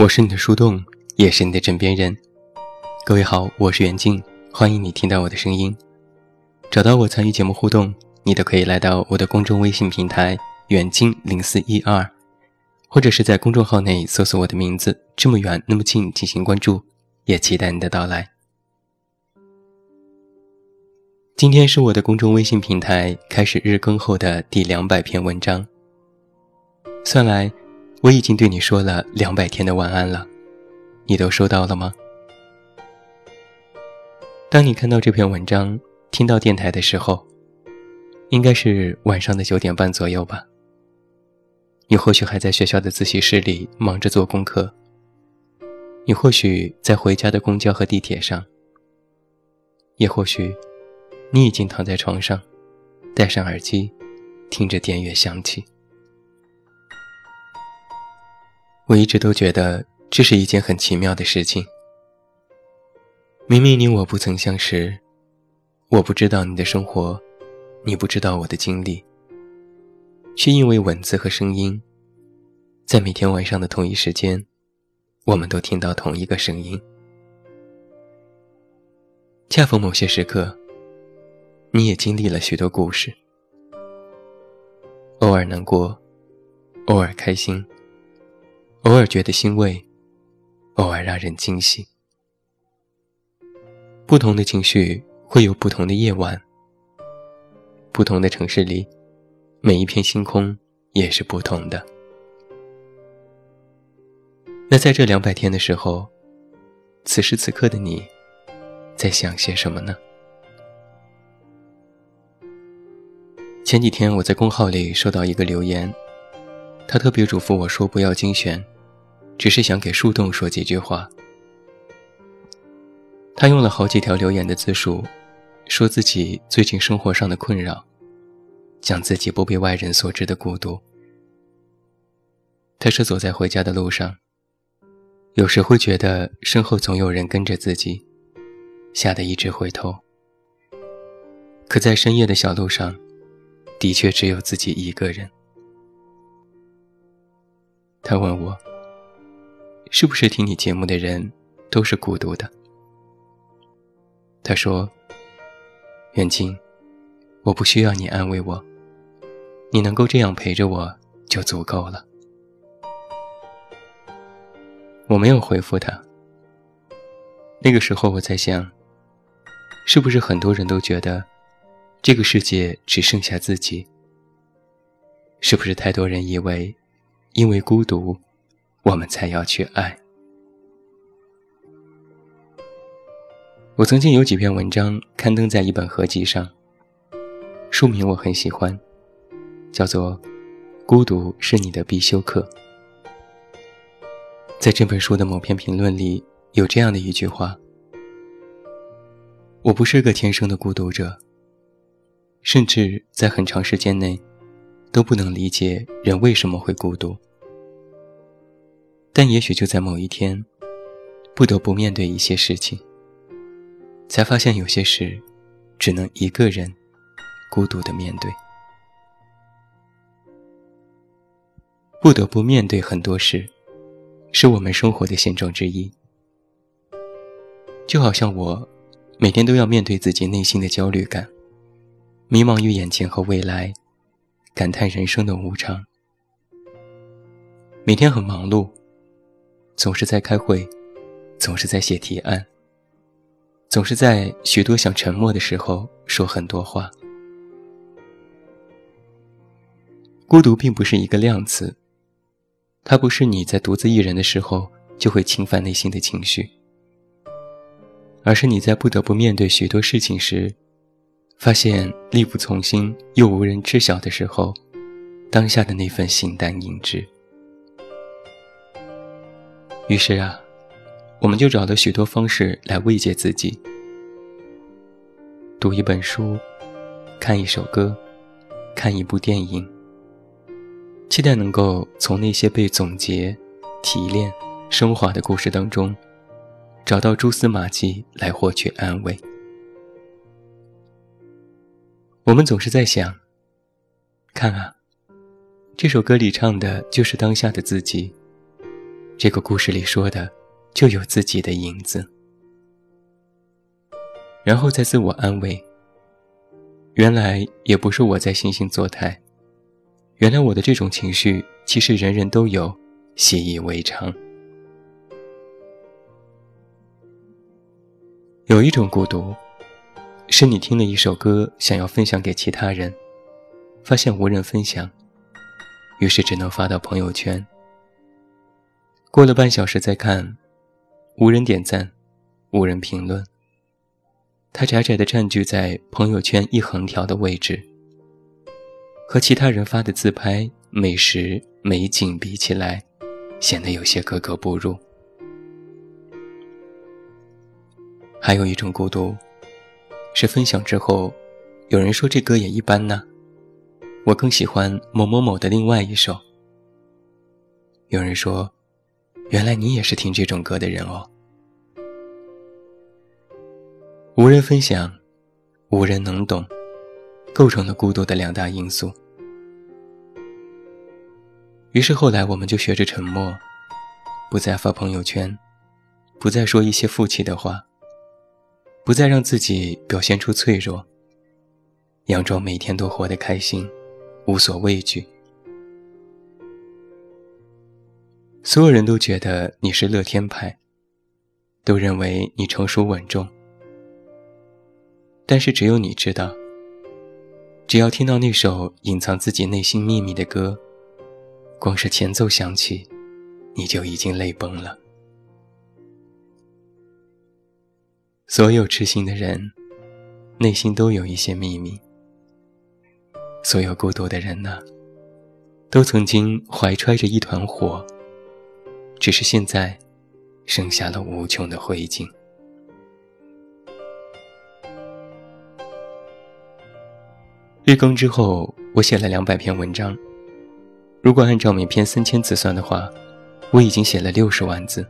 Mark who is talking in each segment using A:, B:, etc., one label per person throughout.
A: 我是你的树洞，也是你的枕边人。各位好，我是袁静，欢迎你听到我的声音。找到我参与节目互动，你都可以来到我的公众微信平台“远近零四一二”，或者是在公众号内搜索我的名字“这么远那么近”进行关注，也期待你的到来。今天是我的公众微信平台开始日更后的第两百篇文章，算来。我已经对你说了两百天的晚安了，你都收到了吗？当你看到这篇文章、听到电台的时候，应该是晚上的九点半左右吧。你或许还在学校的自习室里忙着做功课，你或许在回家的公交和地铁上，也或许你已经躺在床上，戴上耳机，听着电乐响起。我一直都觉得这是一件很奇妙的事情。明明你我不曾相识，我不知道你的生活，你不知道我的经历，却因为文字和声音，在每天晚上的同一时间，我们都听到同一个声音。恰逢某些时刻，你也经历了许多故事，偶尔难过，偶尔开心。偶尔觉得欣慰，偶尔让人惊喜。不同的情绪会有不同的夜晚，不同的城市里，每一片星空也是不同的。那在这两百天的时候，此时此刻的你，在想些什么呢？前几天我在公号里收到一个留言。他特别嘱咐我说：“不要精选，只是想给树洞说几句话。”他用了好几条留言的字数，说自己最近生活上的困扰，讲自己不被外人所知的孤独。他是走在回家的路上，有时会觉得身后总有人跟着自己，吓得一直回头。可在深夜的小路上，的确只有自己一个人。他问我：“是不是听你节目的人都是孤独的？”他说：“远近，我不需要你安慰我，你能够这样陪着我就足够了。”我没有回复他。那个时候我在想，是不是很多人都觉得这个世界只剩下自己？是不是太多人以为？因为孤独，我们才要去爱。我曾经有几篇文章刊登在一本合集上，书名我很喜欢，叫做《孤独是你的必修课》。在这本书的某篇评论里，有这样的一句话：“我不是个天生的孤独者，甚至在很长时间内。”都不能理解人为什么会孤独，但也许就在某一天，不得不面对一些事情，才发现有些事只能一个人孤独的面对。不得不面对很多事，是我们生活的现状之一。就好像我，每天都要面对自己内心的焦虑感，迷茫于眼前和未来。感叹人生的无常，每天很忙碌，总是在开会，总是在写提案，总是在许多想沉默的时候说很多话。孤独并不是一个量词，它不是你在独自一人的时候就会侵犯内心的情绪，而是你在不得不面对许多事情时。发现力不从心又无人知晓的时候，当下的那份形单影只。于是啊，我们就找了许多方式来慰藉自己：读一本书，看一首歌，看一部电影。期待能够从那些被总结、提炼、升华的故事当中，找到蛛丝马迹来获取安慰。我们总是在想，看啊，这首歌里唱的就是当下的自己，这个故事里说的就有自己的影子，然后再自我安慰。原来也不是我在惺惺作态，原来我的这种情绪其实人人都有，习以为常。有一种孤独，是你听了一首歌，想要分享给其他人，发现无人分享，于是只能发到朋友圈。过了半小时再看，无人点赞，无人评论。它窄窄的占据在朋友圈一横条的位置，和其他人发的自拍、美食、美景比起来，显得有些格格不入。还有一种孤独，是分享之后，有人说这歌也一般呢，我更喜欢某某某的另外一首。有人说，原来你也是听这种歌的人哦。无人分享，无人能懂，构成了孤独的两大因素。于是后来我们就学着沉默，不再发朋友圈，不再说一些负气的话，不再让自己表现出脆弱，佯装每天都活得开心，无所畏惧。所有人都觉得你是乐天派，都认为你成熟稳重。但是只有你知道，只要听到那首隐藏自己内心秘密的歌，光是前奏响起，你就已经泪崩了。所有痴心的人，内心都有一些秘密；所有孤独的人呢，都曾经怀揣着一团火，只是现在，剩下了无穷的灰烬。日更之后，我写了两百篇文章。如果按照每篇三千字算的话，我已经写了六十万字。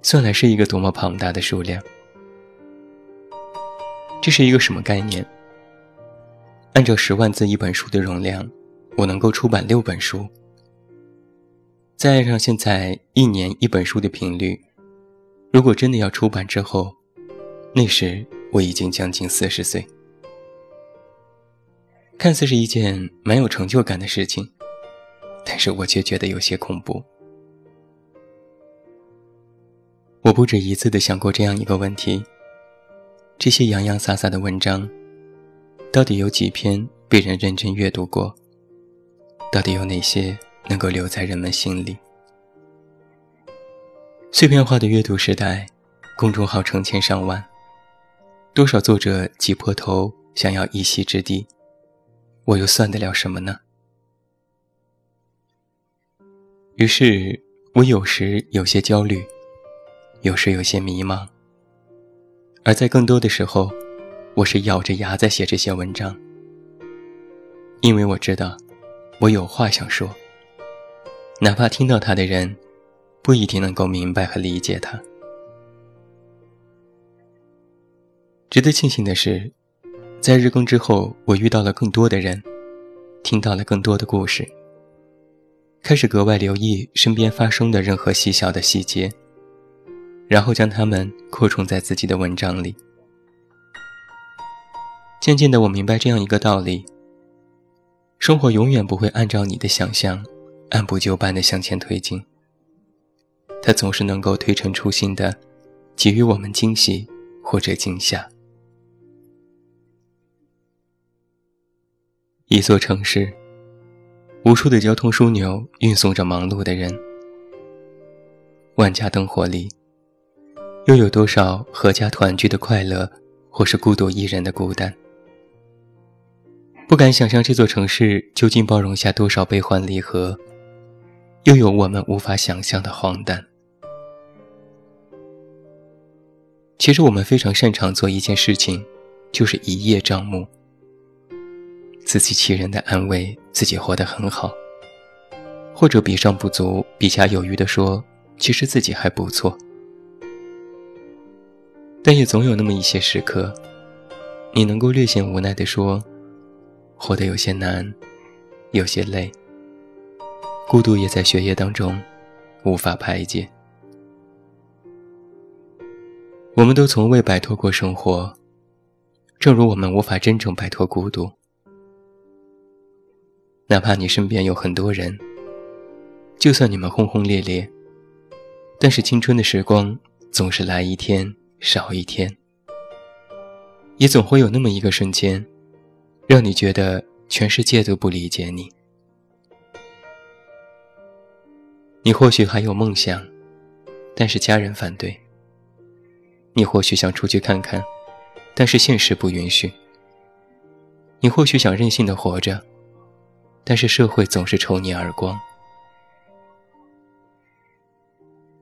A: 算来是一个多么庞大的数量！这是一个什么概念？按照十万字一本书的容量，我能够出版六本书。再按上现在一年一本书的频率，如果真的要出版之后，那时我已经将近四十岁。看似是一件蛮有成就感的事情，但是我却觉得有些恐怖。我不止一次的想过这样一个问题：这些洋洋洒洒的文章，到底有几篇被人认真阅读过？到底有哪些能够留在人们心里？碎片化的阅读时代，公众号成千上万，多少作者挤破头想要一席之地。我又算得了什么呢？于是，我有时有些焦虑，有时有些迷茫，而在更多的时候，我是咬着牙在写这些文章，因为我知道，我有话想说，哪怕听到它的人，不一定能够明白和理解它。值得庆幸的是。在日更之后，我遇到了更多的人，听到了更多的故事，开始格外留意身边发生的任何细小的细节，然后将它们扩充在自己的文章里。渐渐的，我明白这样一个道理：生活永远不会按照你的想象按部就班的向前推进，它总是能够推陈出新的，给予我们惊喜或者惊吓。一座城市，无数的交通枢纽运送着忙碌的人。万家灯火里，又有多少阖家团聚的快乐，或是孤独一人的孤单？不敢想象这座城市究竟包容下多少悲欢离合，又有我们无法想象的荒诞。其实，我们非常擅长做一件事情，就是一叶障目。自欺欺人的安慰自己活得很好，或者比上不足，比下有余的说，其实自己还不错。但也总有那么一些时刻，你能够略显无奈地说，活得有些难，有些累，孤独也在学业当中无法排解。我们都从未摆脱过生活，正如我们无法真正摆脱孤独。哪怕你身边有很多人，就算你们轰轰烈烈，但是青春的时光总是来一天少一天，也总会有那么一个瞬间，让你觉得全世界都不理解你。你或许还有梦想，但是家人反对；你或许想出去看看，但是现实不允许；你或许想任性的活着。但是社会总是抽你耳光。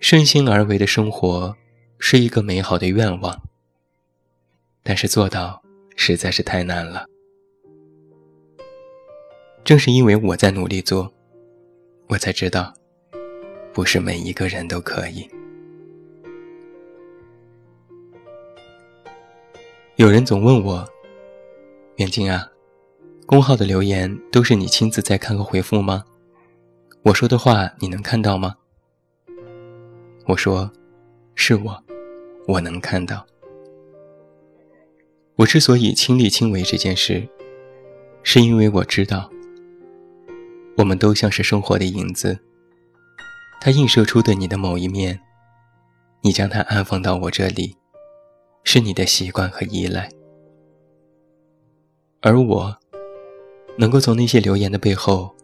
A: 顺心而为的生活是一个美好的愿望，但是做到实在是太难了。正是因为我在努力做，我才知道，不是每一个人都可以。有人总问我，远近啊。公号的留言都是你亲自在看和回复吗？我说的话你能看到吗？我说，是我，我能看到。我之所以亲力亲为这件事，是因为我知道，我们都像是生活的影子，它映射出的你的某一面，你将它安放到我这里，是你的习惯和依赖，而我。能够从那些留言的背后，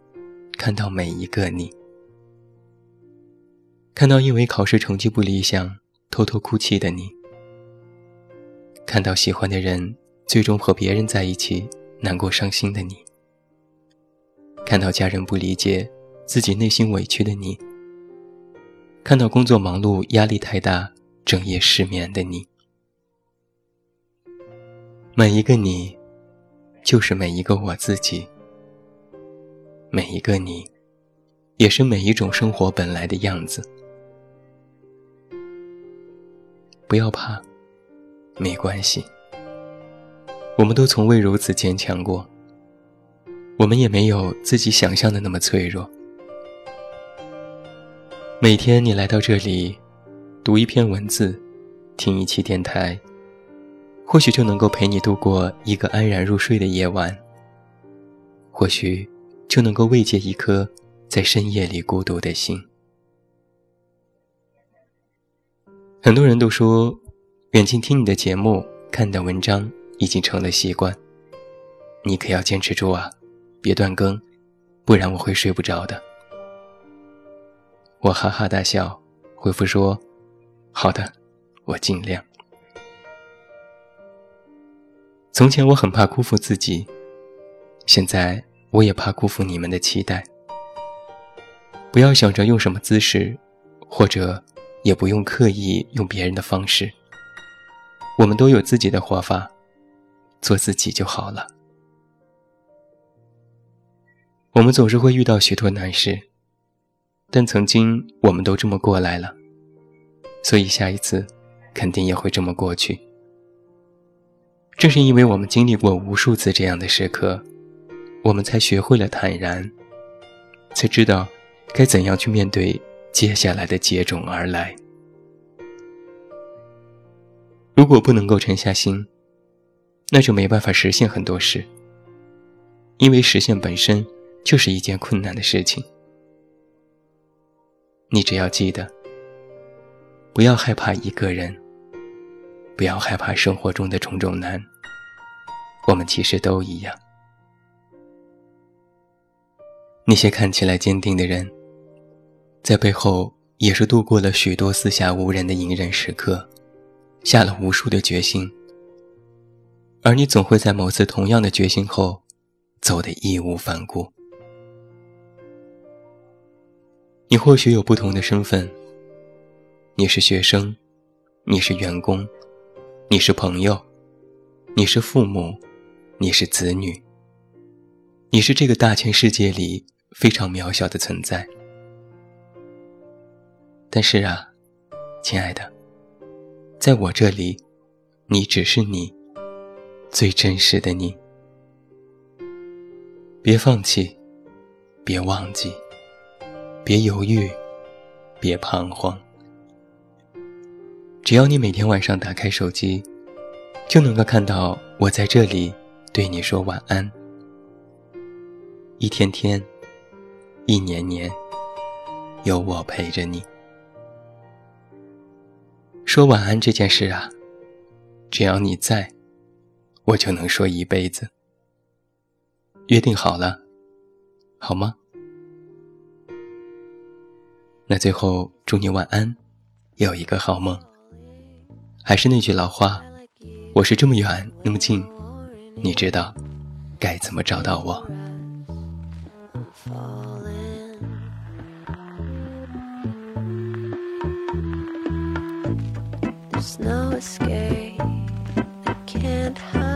A: 看到每一个你，看到因为考试成绩不理想偷偷哭泣的你，看到喜欢的人最终和别人在一起难过伤心的你，看到家人不理解自己内心委屈的你，看到工作忙碌压力太大整夜失眠的你，每一个你。就是每一个我自己，每一个你，也是每一种生活本来的样子。不要怕，没关系。我们都从未如此坚强过，我们也没有自己想象的那么脆弱。每天你来到这里，读一篇文字，听一期电台。或许就能够陪你度过一个安然入睡的夜晚，或许就能够慰藉一颗在深夜里孤独的心。很多人都说，远近听你的节目、看你的文章已经成了习惯，你可要坚持住啊，别断更，不然我会睡不着的。我哈哈大笑，回复说：“好的，我尽量。”从前我很怕辜负自己，现在我也怕辜负你们的期待。不要想着用什么姿势，或者也不用刻意用别人的方式。我们都有自己的活法，做自己就好了。我们总是会遇到许多难事，但曾经我们都这么过来了，所以下一次肯定也会这么过去。正是因为我们经历过无数次这样的时刻，我们才学会了坦然，才知道该怎样去面对接下来的接踵而来。如果不能够沉下心，那就没办法实现很多事，因为实现本身就是一件困难的事情。你只要记得，不要害怕一个人。不要害怕生活中的种种难，我们其实都一样。那些看起来坚定的人，在背后也是度过了许多四下无人的隐忍时刻，下了无数的决心。而你总会在某次同样的决心后，走得义无反顾。你或许有不同的身份，你是学生，你是员工。你是朋友，你是父母，你是子女，你是这个大千世界里非常渺小的存在。但是啊，亲爱的，在我这里，你只是你，最真实的你。别放弃，别忘记，别犹豫，
B: 别彷徨。只要你每天晚上打开手机，就能够看到我在这里对你说晚安。一天天，一年年，有我陪着你。说晚安这件事啊，只要你在，我就能说一辈子。约定好了，好吗？那最后祝你晚安，有一个好梦。还是那句老话，我是这么远那么近，你知道该怎么找到我。本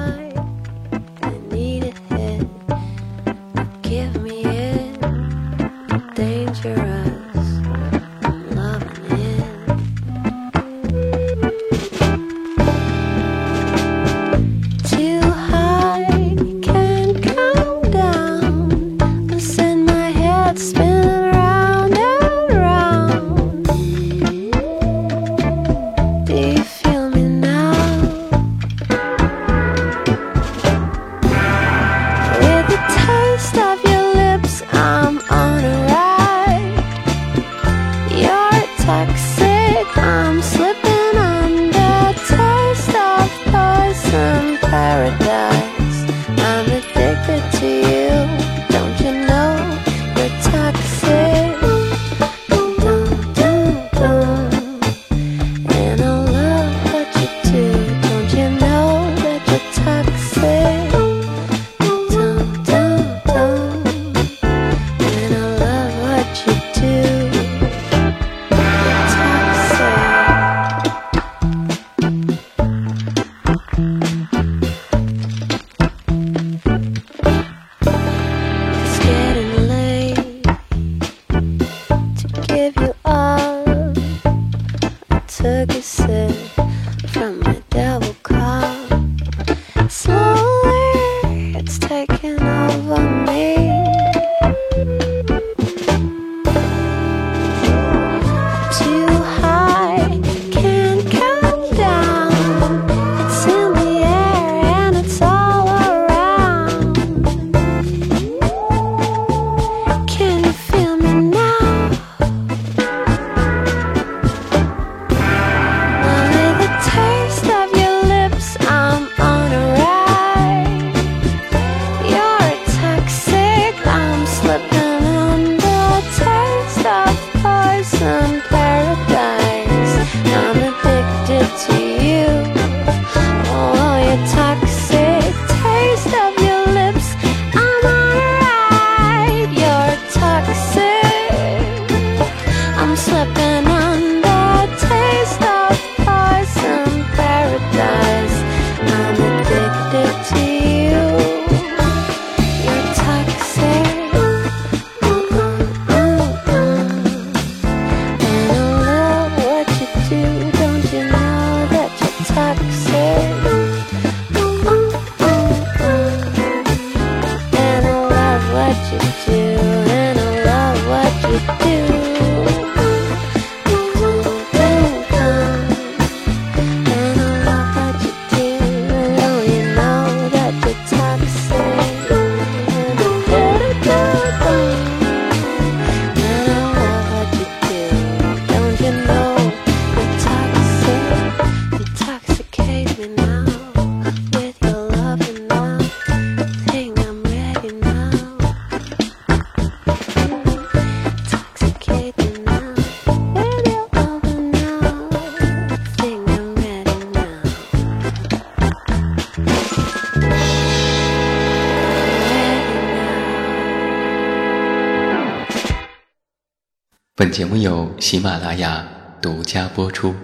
B: 节目由喜马拉雅独家播出。